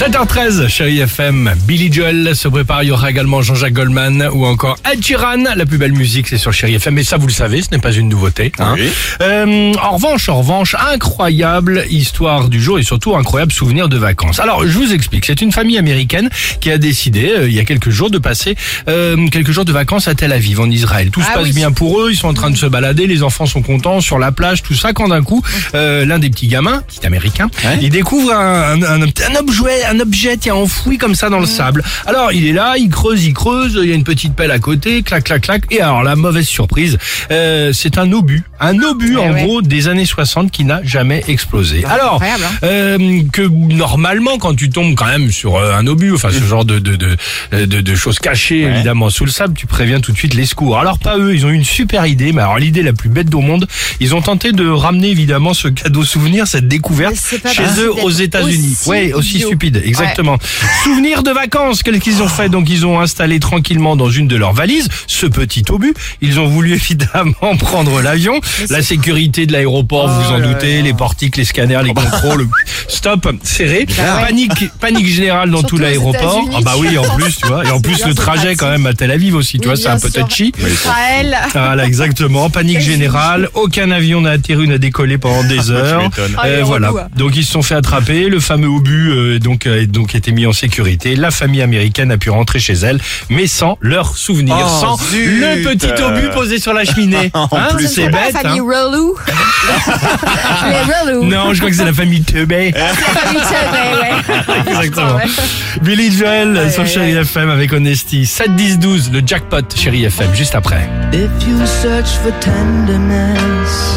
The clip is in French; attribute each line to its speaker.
Speaker 1: 7h13, chérie FM, Billy Joel se prépare, il y aura également Jean-Jacques Goldman ou encore Ed Sheeran. La plus belle musique, c'est sur chérie FM, mais ça vous le savez, ce n'est pas une nouveauté. hein.
Speaker 2: Oui.
Speaker 1: Euh, en revanche, en revanche, incroyable histoire du jour et surtout incroyable souvenir de vacances. Alors, je vous explique, c'est une famille américaine qui a décidé, euh, il y a quelques jours, de passer euh, quelques jours de vacances à Tel Aviv, en Israël. Tout se
Speaker 3: Ah
Speaker 1: passe
Speaker 3: oui.
Speaker 1: bien pour eux, ils sont en train de se balader, les enfants sont contents sur la plage, tout ça, quand d'un coup, euh, l'un des petits gamins, petit américain,
Speaker 2: Ouais.
Speaker 1: il découvre un, un, un, un objet, un objet qui est enfoui comme ça dans le sable. Alors il est là, il creuse, il creuse, il y a une petite pelle à côté, clac, clac, clac. Et alors la mauvaise surprise, euh, c'est un obus, un obus
Speaker 3: Eh
Speaker 1: en
Speaker 3: ouais.
Speaker 1: gros des années 60 qui n'a jamais explosé. Alors
Speaker 3: hein.
Speaker 1: euh, que normalement quand tu tombes quand même sur euh, un obus, enfin ce genre de de de, de, de choses cachées
Speaker 2: Ouais.
Speaker 1: évidemment sous le sable, tu préviens tout de suite les secours. Alors pas eux, ils ont eu une super idée, mais alors l'idée la plus bête au monde, ils ont tenté de ramener évidemment ce cadeau souvenir, cette découverte chez eux aux États-Unis. Ouais, aussi stupide, exactement. Souvenir de vacances, qu'est-ce qu'ils ont fait? Donc ils ont installé tranquillement dans une de leurs valises ce petit obus. Ils ont voulu évidemment prendre l'avion. La sécurité de l'aéroport, vous vous en
Speaker 3: Oh
Speaker 1: doutez, les portiques, les scanners, les contrôles. Stop, serré.
Speaker 3: Ouais.
Speaker 1: Panique, panique générale dans tout l'aéroport. Ah bah oui, en plus, tu vois. Et en plus le trajet quand même à Tel Aviv aussi, tu
Speaker 3: Oui,
Speaker 1: vois, c'est un peu touchy.
Speaker 3: Israël.
Speaker 1: Voilà, exactement. Panique générale. Aucun avion n'a atterri, n'a décollé pendant des heures.
Speaker 3: Ah, est
Speaker 1: Euh, voilà.
Speaker 3: relou, hein.
Speaker 1: Donc ils se sont fait attraper. Le fameux obus euh, donc a donc été mis en sécurité. La famille américaine a pu rentrer chez elle, mais sans leur souvenir,
Speaker 2: Oh,
Speaker 1: sans
Speaker 2: zut.
Speaker 1: le petit obus posé sur la cheminée.
Speaker 2: En
Speaker 1: Hein,
Speaker 2: plus,
Speaker 1: c'est bête.
Speaker 3: la famille
Speaker 1: hein.
Speaker 3: relou.
Speaker 1: Non, je crois que c'est la famille Teubé. Exactement. Billy Joel
Speaker 3: Ouais,
Speaker 1: sur
Speaker 3: ouais,
Speaker 1: Chéri
Speaker 3: ouais.
Speaker 1: FM avec Honesty. 7 10 12 le jackpot Chéri FM juste après.
Speaker 4: If you search for tenderness